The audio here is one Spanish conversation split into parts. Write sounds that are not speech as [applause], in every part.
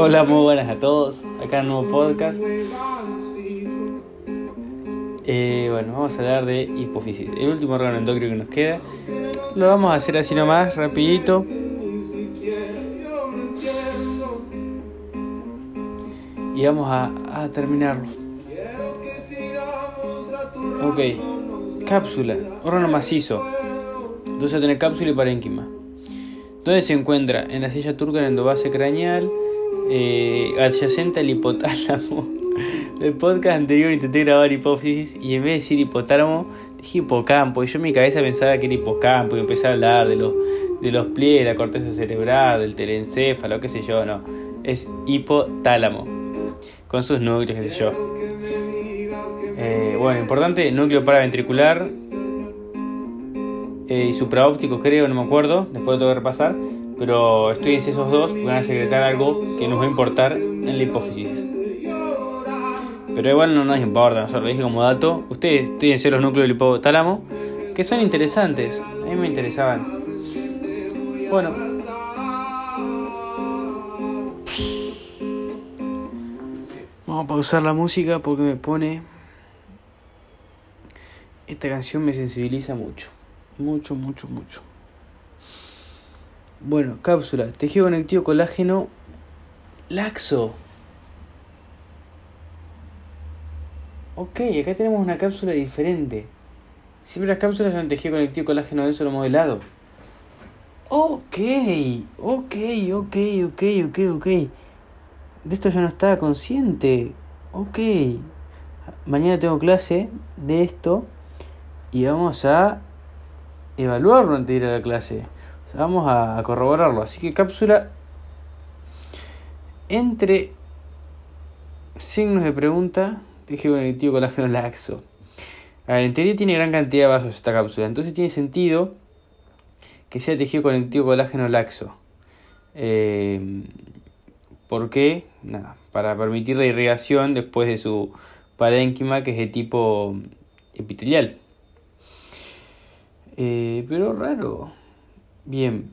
Hola, muy buenas a todos. Acá en nuevo podcast. Eh, bueno, vamos a hablar de hipófisis, el último órgano endocrino que nos queda. Lo vamos a hacer así nomás, rapidito. Y vamos a, a terminarlo. Ok, cápsula, órgano macizo. Entonces tener cápsula y parénquima. ¿Dónde se encuentra? En la silla turca el endobase craneal, eh, adyacente al hipotálamo. [laughs] El podcast anterior intenté grabar hipófisis y en vez de decir hipotálamo, dije hipocampo. Y yo en mi cabeza pensaba que era hipocampo y empecé a hablar de los, de los de la corteza cerebral, del telencéfalo, qué sé yo, no. Es hipotálamo, con sus núcleos, qué sé yo. Eh, bueno, importante, núcleo paraventricular eh, y supraóptico creo, no me acuerdo, después lo tengo que repasar, pero estudiense esos dos, van a secretar algo que nos va a importar en la hipófisis. Pero igual no nos importa, nosotros lo dije como dato. Ustedes estudiense los núcleos del hipotálamo, que son interesantes, a mí me interesaban. Bueno. Vamos a pausar la música porque me pone... Esta canción me sensibiliza mucho. Mucho, mucho, mucho. Bueno, cápsula. Tejido conectivo colágeno laxo. Ok, acá tenemos una cápsula diferente. Siempre las cápsulas son tejido conectivo colágeno denso lo modelado. Ok, ok, ok, ok, ok, ok. De esto yo no estaba consciente. Ok. Mañana tengo clase de esto y vamos a evaluarlo antes de ir a la clase. Vamos a corroborarlo. Así que cápsula entre signos de pregunta, tejido conectivo colágeno laxo. A ver, en teoría tiene gran cantidad de vasos esta cápsula, entonces tiene sentido que sea tejido conectivo colágeno laxo. Eh, ¿Por qué? Nada, para permitir la irrigación después de su parénquima que es de tipo epitelial. Eh, pero raro. Bien.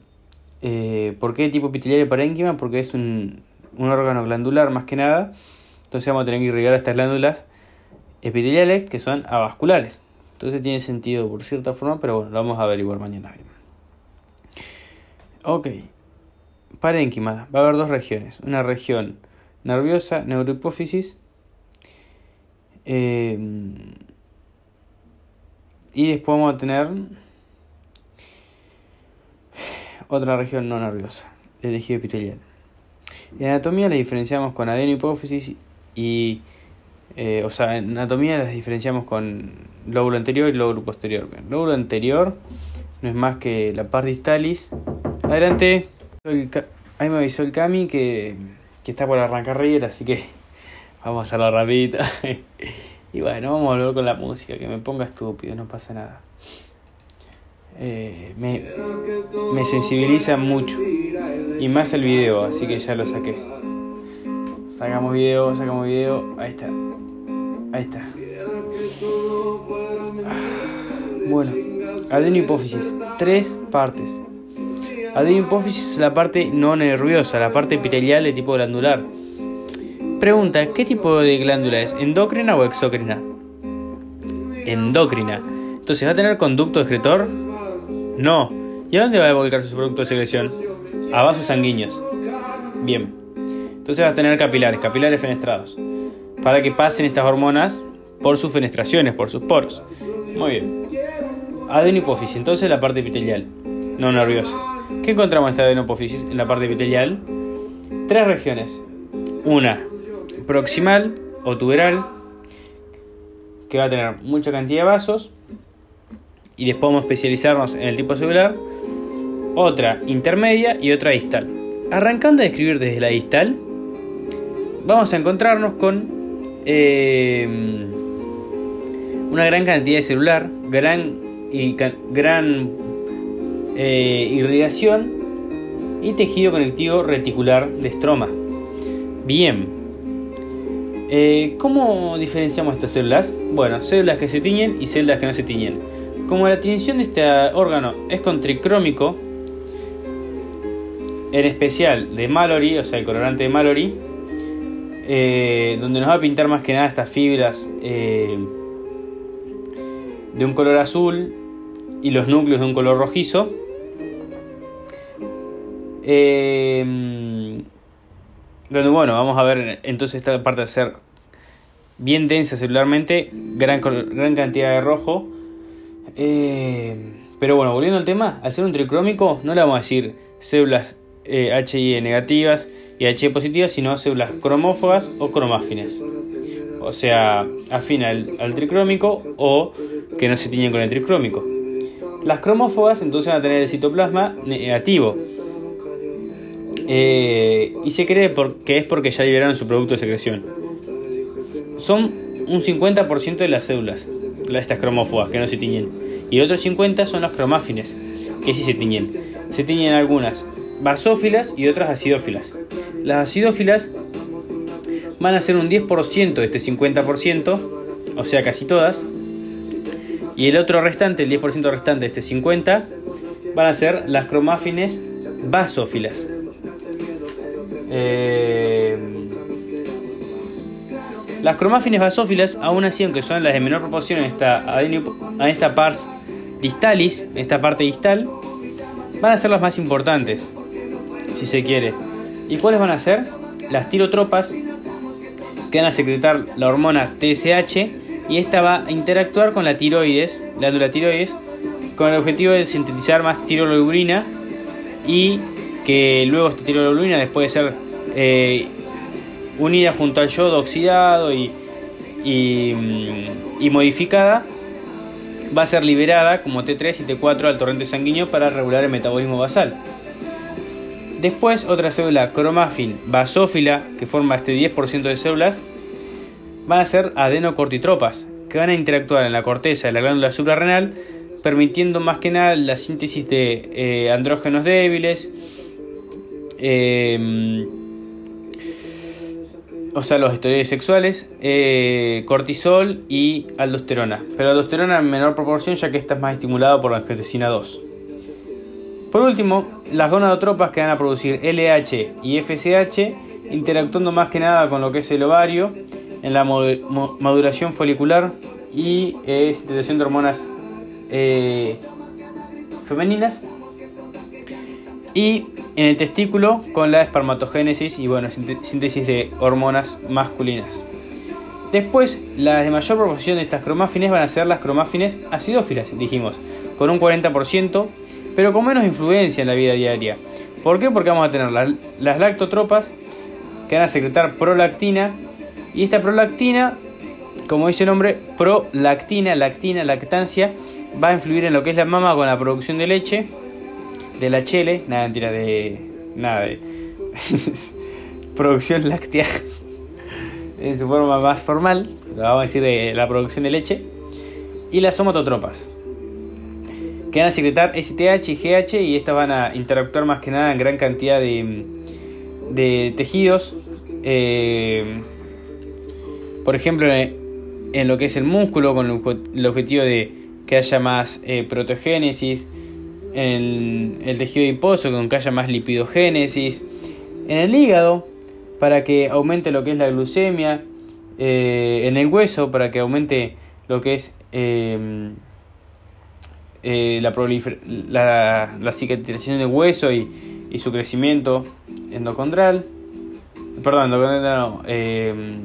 Eh, ¿Por qué tipo epitelial y parénquima? Porque es un, un, órgano glandular más que nada. Entonces vamos a tener que irrigar estas glándulas epiteliales que son avasculares. Entonces tiene sentido por cierta forma, pero bueno, lo vamos a averiguar mañana. Ok. Parénquima. Va a haber dos regiones. Una región nerviosa, neurohipófisis. Eh, y después vamos a tener otra región no nerviosa, el tejido epitelial. En anatomía las diferenciamos con adenohipófisis y, eh, o sea, en anatomía las diferenciamos con lóbulo anterior y lóbulo posterior. Lóbulo anterior no es más que la parte distalis. Adelante, ahí me avisó el Cami que, que está por arrancar reír, así que [laughs] vamos a hacerlo rapidito. [laughs] y bueno, vamos a volver con la música, que me ponga estúpido, no pasa nada. Eh, me, me sensibiliza mucho. Y más el video, así que ya lo saqué. Sacamos video, sacamos video. Ahí está. Ahí está. Bueno, adenohipófisis. Tres partes. Adenohipófisis es la parte no nerviosa, la parte epitelial de tipo glandular. Pregunta, ¿qué tipo de glándula es? ¿Endocrina o exócrina? Endocrina. Entonces, ¿va a tener conducto excretor? No. ¿Y a dónde va a volcarse su producto de secreción? A vasos sanguíneos. Bien. Entonces vas a tener capilares, capilares fenestrados. Para que pasen estas hormonas por sus fenestraciones, por sus poros. Muy bien. Adenopófisis, entonces la parte epitelial, no nerviosa. ¿Qué encontramos en esta adenopófisis? En la parte epitelial. Tres regiones. Una proximal o tuberal, que va a tener mucha cantidad de vasos y después vamos a especializarnos en el tipo celular, otra intermedia y otra distal. Arrancando a describir desde la distal, vamos a encontrarnos con eh, una gran cantidad de celular, gran, y, gran eh, irrigación y tejido conectivo reticular de estroma. Bien, eh, ¿cómo diferenciamos estas células? Bueno, células que se tiñen y células que no se tiñen. Como la tinción de este órgano es con tricrómico, en especial de Mallory, o sea, el colorante de Mallory, eh, donde nos va a pintar más que nada estas fibras eh, de un color azul y los núcleos de un color rojizo. Eh, donde, bueno, vamos a ver entonces esta parte de ser bien densa celularmente, gran, gran cantidad de rojo. Pero bueno, volviendo al tema, al ser un tricrómico, no le vamos a decir células eh, HIE negativas y HIE positivas, sino células cromófogas o cromáfines. O sea, afín al, tricrómico o que no se tiñen con el tricrómico. Las cromófogas entonces van a tener el citoplasma negativo. Eh, y se cree que es porque ya liberaron su producto de secreción. Son un 50% de las células, estas cromófogas que no se tiñen. Y el otro 50% son las cromáfines, que sí se tiñen. Se tiñen algunas basófilas y otras acidófilas. Las acidófilas van a ser un 10% de este 50%, o sea, casi todas. Y el otro restante, el 10% restante de este 50%, van a ser las cromáfines basófilas. Eh, las cromáfines basófilas, aún así, aunque son las de menor proporción en esta, en esta pars distalis, en esta parte distal, van a ser las más importantes si se quiere. ¿Y cuáles van a ser? Las tirotropas que van a secretar la hormona TSH y esta va a interactuar con la tiroides, la glándula tiroides, con el objetivo de sintetizar más tirolobulina y que luego esta tirolobulina después de ser eh, unida junto al yodo oxidado y, y, mm, modificada va a ser liberada como T3 y T4 al torrente sanguíneo para regular el metabolismo basal. Después, otra célula cromafin basófila, que forma este 10% de células, van a ser adenocortitropas, que van a interactuar en la corteza de la glándula suprarrenal, permitiendo más que nada la síntesis de eh, andrógenos débiles, eh, o sea, los esteroides sexuales, eh, cortisol y aldosterona. Pero aldosterona en menor proporción, ya que esta es más estimulada por la angiotensina 2. Por último, las gonadotropas que van a producir LH y FSH, interactuando más que nada con lo que es el ovario, en la maduración folicular y eh, de hormonas eh, femeninas. Y en el testículo con la espermatogénesis y bueno, síntesis de hormonas masculinas. Después, las de mayor proporción de estas cromáfines van a ser las cromáfines acidófilas, dijimos, con un 40% pero con menos influencia en la vida diaria. ¿Por qué? Porque vamos a tener las, lactotropas que van a secretar prolactina y esta prolactina, como dice el nombre, prolactina, lactina, lactancia, va a influir en lo que es la mama con la producción de leche, de la chele, nada mentira de nada de [laughs] producción láctea. En su forma más formal, vamos a decir de la producción de leche, y las somatotropas que van a secretar STH y GH y estas van a interactuar más que nada en gran cantidad de, tejidos. Eh, por ejemplo, en lo que es el músculo, con el objetivo de que haya más eh, protogénesis, en el tejido adiposo, con que haya más lipidogénesis, en el hígado, para que aumente lo que es la glucemia, eh, en el hueso, para que aumente lo que es eh, la, la, cicatrización del hueso y, su crecimiento endocondral. Perdón, endocondral. Em,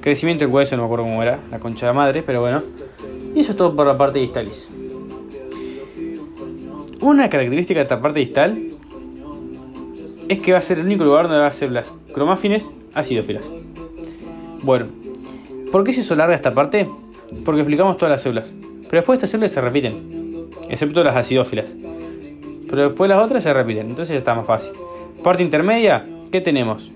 crecimiento del hueso, no me acuerdo cómo era, la concha de madre, pero bueno. Y eso es todo por la parte distalis. Una característica de esta parte distal es que va a ser el único lugar donde va a ser las cromáfines acidófilas. Bueno, ¿por qué se hizo larga esta parte? Porque explicamos todas las células. Pero después estas células se repiten, excepto las acidófilas. Pero después las otras se repiten, entonces ya está más fácil. Parte intermedia, ¿qué tenemos?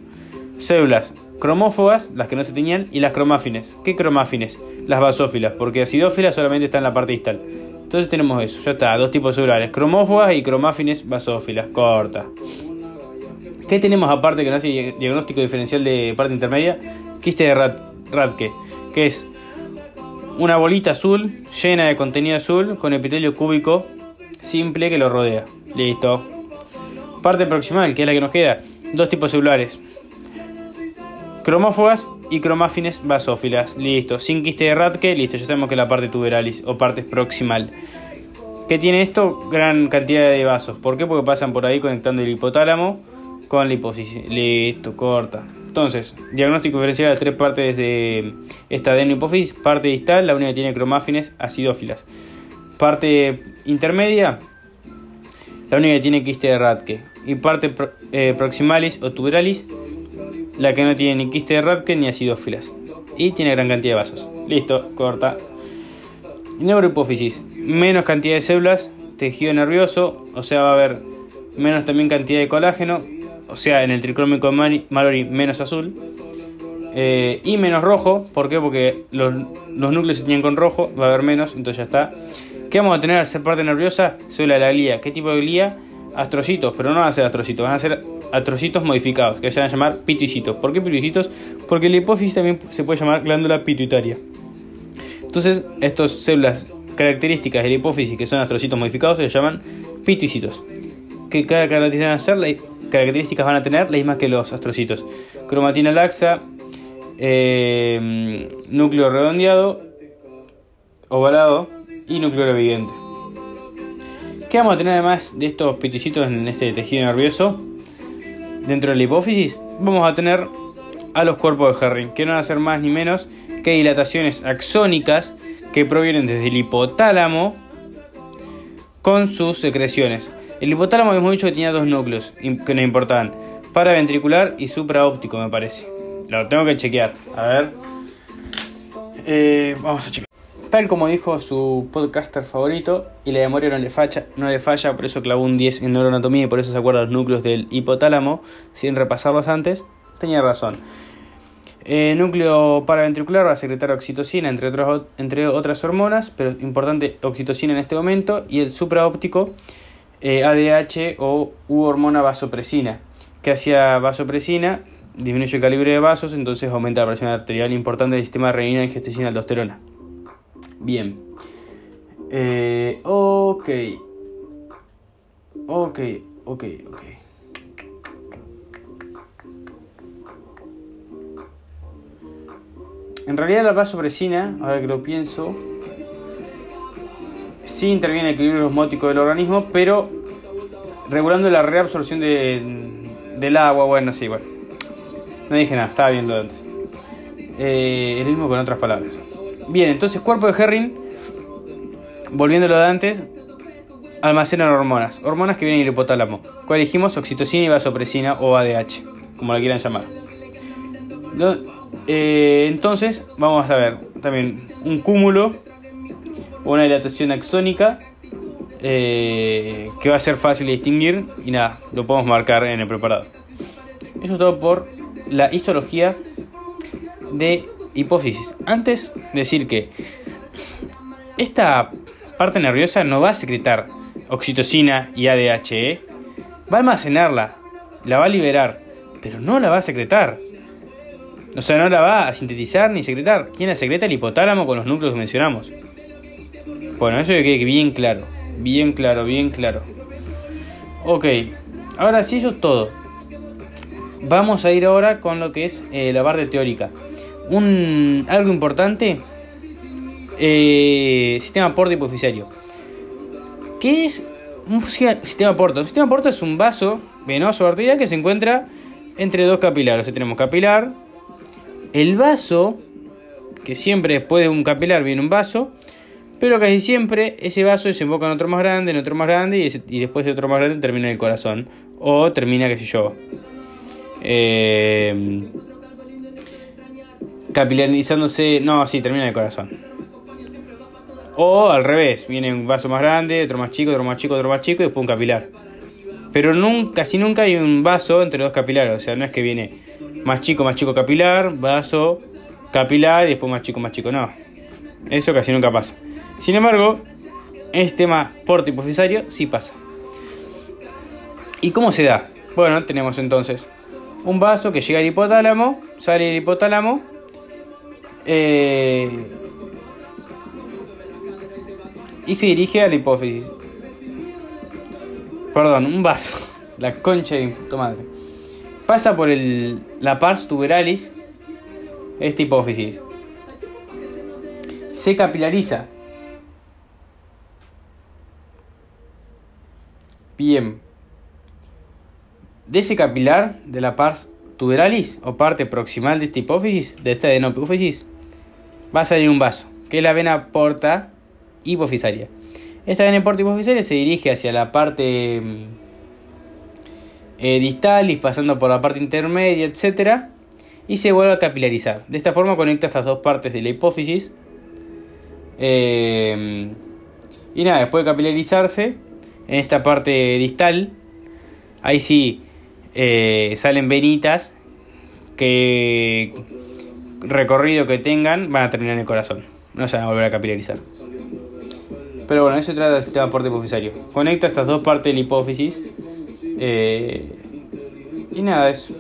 Células cromófogas, las que no se tenían, y las cromáfines. ¿Qué cromáfines? Las basófilas, porque acidófilas solamente está en la parte distal. Entonces tenemos eso, ya está, dos tipos celulares, cromófogas y cromáfines basófilas, corta. ¿Qué tenemos aparte que no hace diagnóstico diferencial de parte intermedia? Quiste de Radke, que es una bolita azul llena de contenido azul con epitelio cúbico simple que lo rodea. Listo. Parte proximal, que es la que nos queda. Dos tipos celulares. Cromófogas y cromáfines basófilas. Listo. Sin quiste de Radke, listo. Ya sabemos que la parte tuberalis o parte proximal. ¿Qué tiene esto? Gran cantidad de vasos. ¿Por qué? Porque pasan por ahí conectando el hipotálamo con la hipófisis. Listo, corta. Entonces, diagnóstico diferencial de tres partes de esta adenohipófisis. Parte distal, la única que tiene cromáfines acidófilas. Parte intermedia, la única que tiene quiste de Radke. Y parte eh, proximalis o tuberalis, la que no tiene ni quiste de Radke ni acidófilas. Y tiene gran cantidad de vasos. Listo, corta. Neurohipófisis, menos cantidad de células, tejido nervioso, o sea, va a haber menos también cantidad de colágeno, o sea, en el tricrómico Mallory menos azul. Eh, y menos rojo, ¿por qué? Porque los, núcleos se tienen con rojo, va a haber menos, entonces ya está. ¿Qué vamos a tener al ser parte nerviosa? Célula la glía. ¿Qué tipo de glía? Astrocitos, pero no van a ser astrocitos, van a ser astrocitos modificados, que se van a llamar pituicitos. ¿Por qué pituicitos? Porque la hipófisis también se puede llamar glándula pituitaria. Entonces, estas células características de la hipófisis, que son astrocitos modificados, se llaman pituicitos. ¿Qué características van a tener? Las mismas que los astrocitos. Cromatina laxa, eh, núcleo redondeado, ovalado y núcleo evidente. ¿Qué vamos a tener además de estos pituicitos en este tejido nervioso? Dentro de la hipófisis vamos a tener a los cuerpos de Herring, que no van a ser más ni menos que dilataciones axónicas que provienen desde el hipotálamo con sus secreciones. El hipotálamo hemos dicho que tenía dos núcleos que nos importaban, paraventricular y supraóptico me parece. Lo tengo que chequear. A ver. Eh, vamos a chequear. Tal como dijo su podcaster favorito, y la memoria no le falla, no le falla, por eso clavó un 10 en neuroanatomía y por eso se acuerda los núcleos del hipotálamo, sin repasarlos antes, tenía razón. El núcleo paraventricular va a secretar oxitocina, entre, entre otras hormonas, pero importante oxitocina en este momento, y el supraóptico, eh, ADH o u hormona vasopresina, que hacía vasopresina, disminuye el calibre de vasos, entonces aumenta la presión arterial importante del sistema renina, angiotensina, aldosterona. Bien. Eh, ok. Ok, ok, ok. En realidad la vasopresina, ahora que lo pienso, sí interviene en el equilibrio osmótico del organismo, pero regulando la reabsorción del agua, bueno, sí, bueno. No dije nada, estaba viendo antes. Eh, el mismo con otras palabras. Bien, entonces cuerpo de Herring, volviéndolo de antes, almacenan hormonas. Hormonas que vienen del hipotálamo. ¿Cuál dijimos? Oxitocina y vasopresina o ADH, como la quieran llamar. Eh, entonces, vamos a ver también un cúmulo, una dilatación axónica, eh, que va a ser fácil de distinguir y nada, lo podemos marcar en el preparado. Eso es todo por la histología de hipófisis. Antes decir que esta parte nerviosa no va a secretar oxitocina y ADHE, va a almacenarla, la va a liberar, pero no la va a secretar. O sea, no la va a sintetizar ni secretar. ¿Quién la secreta? El hipotálamo con los núcleos que mencionamos. Bueno, eso que quede bien claro. Bien claro, bien claro. Ok, ahora sí, eso es todo. Vamos a ir ahora con lo que es eh, la parte teórica. Un, algo importante, eh, sistema porta hipoficiario. ¿Qué es un sistema porta? Un sistema porta es un vaso venoso arterial que se encuentra entre dos capilares. tenemos capilar, el vaso, que siempre después de un capilar viene un vaso, pero casi siempre ese vaso desemboca en otro más grande, en otro más grande, y, después de otro más grande termina en el corazón. O termina, qué sé yo. Eh, capilarizándose. No, sí, termina en el corazón. O al revés, viene un vaso más grande, otro más chico, otro más chico, otro más chico y después un capilar. Pero casi nunca hay un vaso entre dos capilares, o sea, no es que viene más chico, más chico capilar, vaso, capilar y después más chico, más chico. No, eso casi nunca pasa. Sin embargo, este tema porte hipofisario sí pasa. ¿Y cómo se da? Bueno, tenemos entonces un vaso que llega al hipotálamo, sale del hipotálamo, eh, y se dirige a la hipófisis. Perdón, un vaso. [laughs] la concha de puta madre. Pasa por el, la pars tuberalis, esta hipófisis. Se capilariza. Bien. De ese capilar de la pars tuberalis o parte proximal de esta hipófisis, de esta adenopófisis, va a salir un vaso, que es la vena porta hipofisaria. Esta vena porta hipofisaria se dirige hacia la parte mm, eh, distal y pasando por la parte intermedia, etc. Y se vuelve a capilarizar. De esta forma conecta estas dos partes de la hipófisis. Eh, y nada, después de capilarizarse, en esta parte distal, ahí sí eh, salen venitas que recorrido que tengan van a terminar en el corazón. No se van a volver a capilarizar. Pero bueno, eso trata del sistema porte hipofisario. Conecta estas dos partes de la hipófisis. Eh, y nada, eso.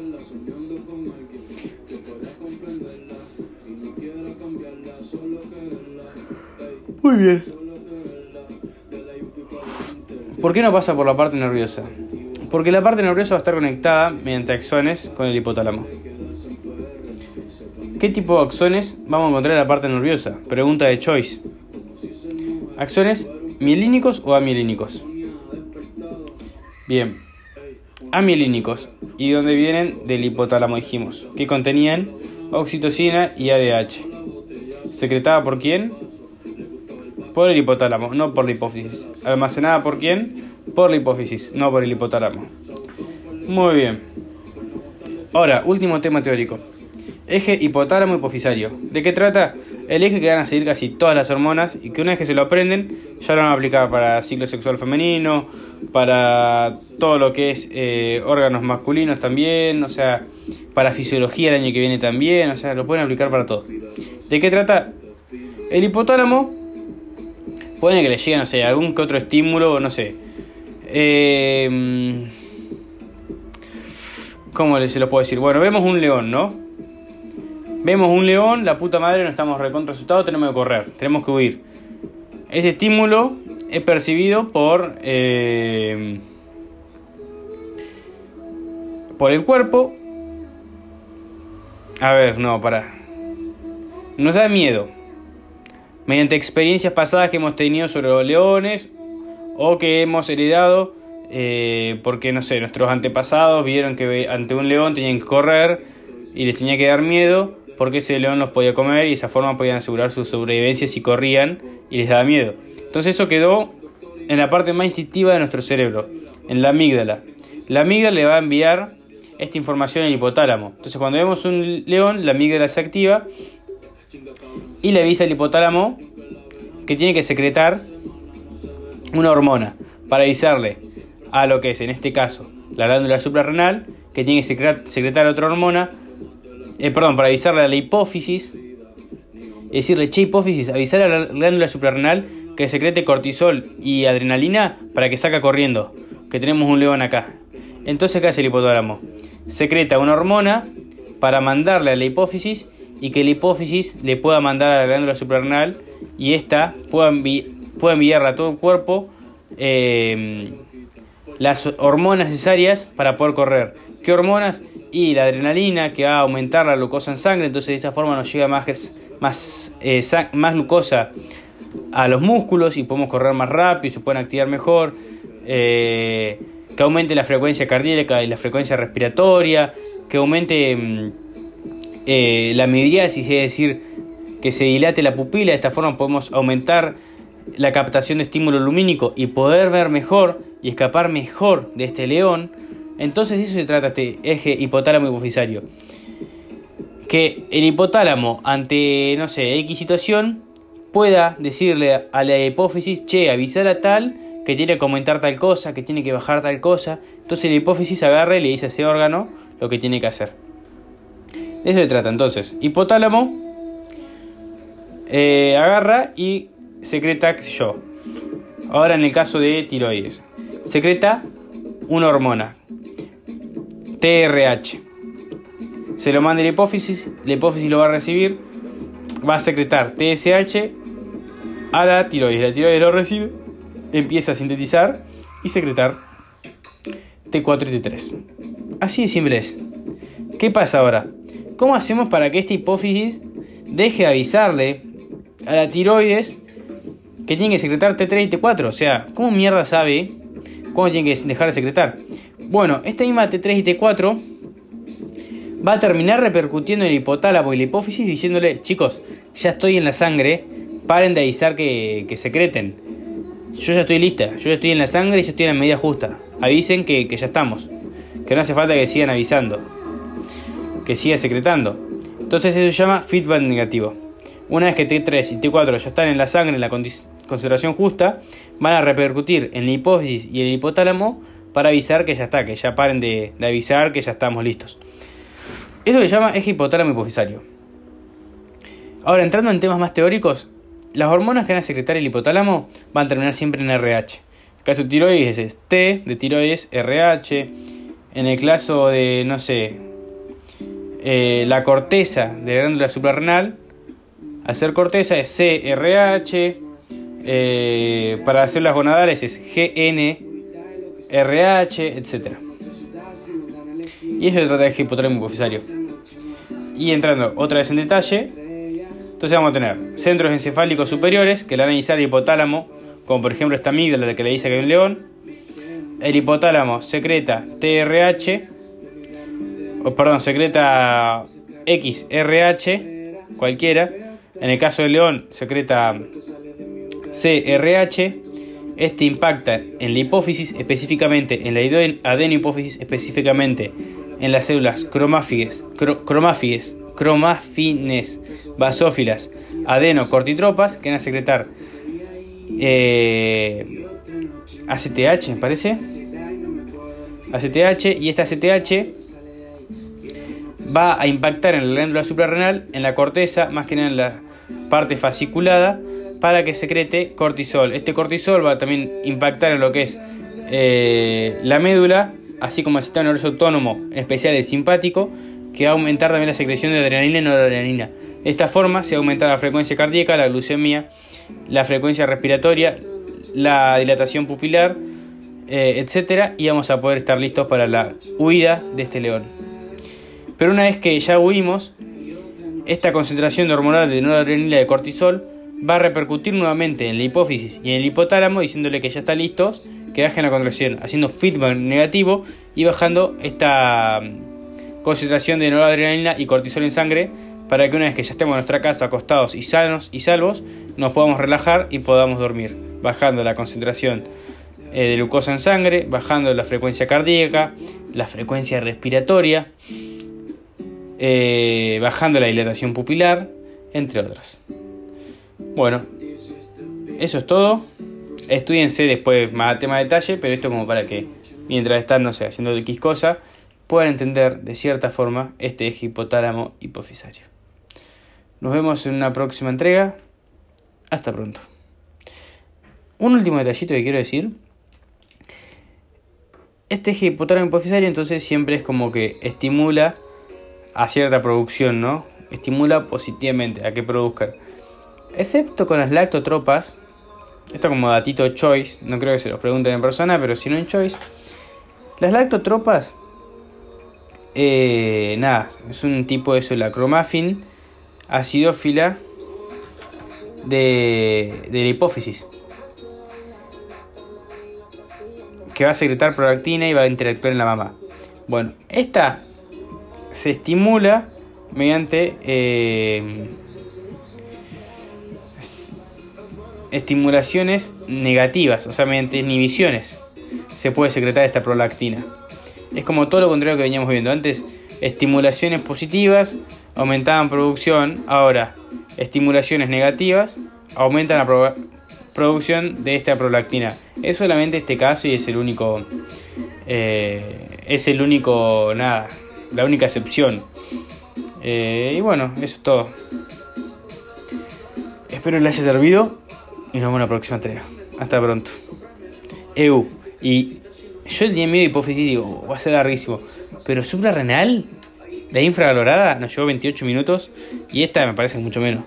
Muy bien. ¿Por qué no pasa por la parte nerviosa? Porque la parte nerviosa va a estar conectada mediante axones con el hipotálamo. ¿Qué tipo de axones vamos a encontrar en la parte nerviosa? Pregunta de Choice. ¿Axones mielínicos o amielínicos? Bien. Amielínicos. ¿Y dónde vienen? Del hipotálamo dijimos. Que contenían oxitocina y ADH. ¿Secretada por quién? Por el hipotálamo, no por la hipófisis. ¿Almacenada por quién? Por la hipófisis, no por el hipotálamo. Muy bien. Ahora, último tema teórico. Eje hipotálamo hipofisario. ¿De qué trata? El eje que van a seguir casi todas las hormonas y que una vez que se lo aprenden ya lo van a aplicar para ciclo sexual femenino, para todo lo que es eh, órganos masculinos también, o sea, para fisiología el año que viene también, o sea, lo pueden aplicar para todo. ¿De qué trata? El hipotálamo, puede que le llegue, no sé, algún que otro estímulo, no sé. Eh, ¿Cómo se lo puedo decir? Bueno, vemos un león, ¿no? Vemos un león, la puta madre, no estamos recontra asustados, tenemos que correr, tenemos que huir. Ese estímulo es percibido por, eh, por el cuerpo. A ver, no, para. Nos da miedo. Mediante experiencias pasadas que hemos tenido sobre los leones o que hemos heredado eh, porque, no sé, nuestros antepasados vieron que ante un león tenían que correr y les tenía que dar miedo porque ese león los podía comer y de esa forma podían asegurar su sobrevivencia si corrían y les daba miedo. Entonces eso quedó en la parte más instintiva de nuestro cerebro, en la amígdala. La amígdala le va a enviar esta información al hipotálamo. Entonces cuando vemos un león, la amígdala se activa y le avisa al hipotálamo que tiene que secretar una hormona para avisarle a lo que es, en este caso, la glándula suprarrenal, que tiene que secretar otra hormona eh, perdón, para avisarle a la hipófisis, decirle, che, hipófisis, avisar a la glándula suprarrenal que secrete cortisol y adrenalina para que saca corriendo, que tenemos un león acá. Entonces, ¿qué hace el hipotálamo? Secreta una hormona para mandarle a la hipófisis y que la hipófisis le pueda mandar a la glándula suprarrenal y ésta pueda, enviarle a todo el cuerpo eh, las hormonas necesarias para poder correr. ¿Qué hormonas? Y la adrenalina que va a aumentar la glucosa en sangre, entonces de esa forma nos llega más, más, eh, más glucosa a los músculos y podemos correr más rápido, se pueden activar mejor. Eh, que aumente la frecuencia cardíaca y la frecuencia respiratoria, que aumente mm, eh, la midriasis, es decir, que se dilate la pupila, de esta forma podemos aumentar la captación de estímulo lumínico y poder ver mejor y escapar mejor de este león. Entonces eso se trata este eje hipotálamo hipofisario. Que el hipotálamo ante, no sé, X situación, pueda decirle a la hipófisis, che, avisar a tal que tiene que aumentar tal cosa, que tiene que bajar tal cosa. Entonces la hipófisis agarra y le dice a ese órgano lo que tiene que hacer. De eso se trata. Entonces, hipotálamo eh, agarra y secreta, qué sé yo. Ahora en el caso de tiroides, secreta una hormona, TRH. Se lo manda la hipófisis, la hipófisis lo va a recibir, va a secretar TSH a la tiroides. La tiroides lo recibe, empieza a sintetizar y secretar T4 y T3. Así de simple es. ¿Qué pasa ahora? ¿Cómo hacemos para que esta hipófisis deje de avisarle a la tiroides que tiene que secretar T3 y T4? O sea, ¿cómo mierda sabe cuándo tiene que dejar de secretar? Bueno, esta misma T3 y T4 va a terminar repercutiendo en el hipotálamo y la hipófisis diciéndole, chicos, ya estoy en la sangre, paren de avisar que, secreten. Yo ya estoy lista, yo ya estoy en la sangre y ya estoy en la medida justa. Avisen que, que ya estamos, que no hace falta que sigan avisando, que siga secretando. Entonces eso se llama feedback negativo. Una vez que T3 y T4 ya están en la sangre en la concentración justa, van a repercutir en la hipófisis y en el hipotálamo para avisar que ya está, que ya paren de, de avisar que ya estamos listos. Eso se llama eje hipotálamo hipofisario. Ahora, entrando en temas más teóricos, las hormonas que van a secretar el hipotálamo van a terminar siempre en RH. El caso de tiroides es T, de tiroides RH. En el caso de, no sé, eh, la corteza de la glándula suprarrenal, hacer corteza es CRH. Eh, para hacer las gonadales es GNRH, etc. Y eso se trata de eje hipotálamo. Y entrando otra vez en detalle, entonces vamos a tener centros encefálicos superiores que le van a iniciar el hipotálamo, como por ejemplo esta amígdala que le dice que hay un león. El hipotálamo secreta TRH, o perdón, secreta XRH, cualquiera. En el caso del león, secreta CRH. Este impacta en la hipófisis, específicamente en la adenohipófisis, específicamente en las células cromáfiges, cromáfiges, cromafines, basófilas, adenocortitropas, que van a secretar eh, ACTH, me parece. ACTH, y esta ACTH va a impactar en la glándula suprarrenal, en la corteza, más que en la parte fasciculada, para que secrete cortisol. Este cortisol va a también impactar en lo que es eh, la médula así como el sistema nervioso autónomo especial y simpático, que va a aumentar también la secreción de adrenalina y noradrenalina. De esta forma se aumenta la frecuencia cardíaca, la glucemia, la frecuencia respiratoria, la dilatación pupilar, eh, etcétera, y vamos a poder estar listos para la huida de este león. Pero una vez que ya huimos, esta concentración de hormonal de noradrenalina y de cortisol va a repercutir nuevamente en la hipófisis y en el hipotálamo diciéndole que ya están listos que bajen la contracción, haciendo feedback negativo y bajando esta mm, concentración de noradrenalina y cortisol en sangre para que una vez que ya estemos en nuestra casa acostados y sanos y salvos, nos podamos relajar y podamos dormir, bajando la concentración eh, de glucosa en sangre, bajando la frecuencia cardíaca, la frecuencia respiratoria, eh, bajando la dilatación pupilar, entre otras. Bueno, eso es todo. Estudiense después más tema de detalle, pero esto como para que mientras están, no sé, haciendo X cosa, puedan entender de cierta forma este eje hipotálamo hipofisario. Nos vemos en una próxima entrega. Hasta pronto. Un último detallito que quiero decir. Este eje hipotálamo hipofisario entonces siempre es como que estimula a cierta producción, ¿no? Estimula positivamente a que produzcan. Excepto con las lactotropas, esto como datito choice, no creo que se los pregunten en persona, pero si no en choice. Las lactotropas, eh, nada, es un tipo de solacromafin acidófila de, de la hipófisis. Que va a secretar prolactina y va a interactuar en la mamá. Bueno, esta se estimula mediante eh, estimulaciones negativas, o sea, mediante inhibiciones, se puede secretar esta prolactina. Es como todo lo contrario que veníamos viendo. Antes, estimulaciones positivas aumentaban producción, ahora, estimulaciones negativas aumentan la producción de esta prolactina. Es solamente este caso y es el único, eh, es el único, nada, la única excepción. Eh, y bueno, eso es todo. Espero les haya servido y nos vemos en la próxima entrega. Hasta pronto. EU. Y yo el día de hipófisis digo, va a ser larguísimo. Pero suprarrenal, la infravalorada, nos llevó 28 minutos. Y esta me parece mucho menos.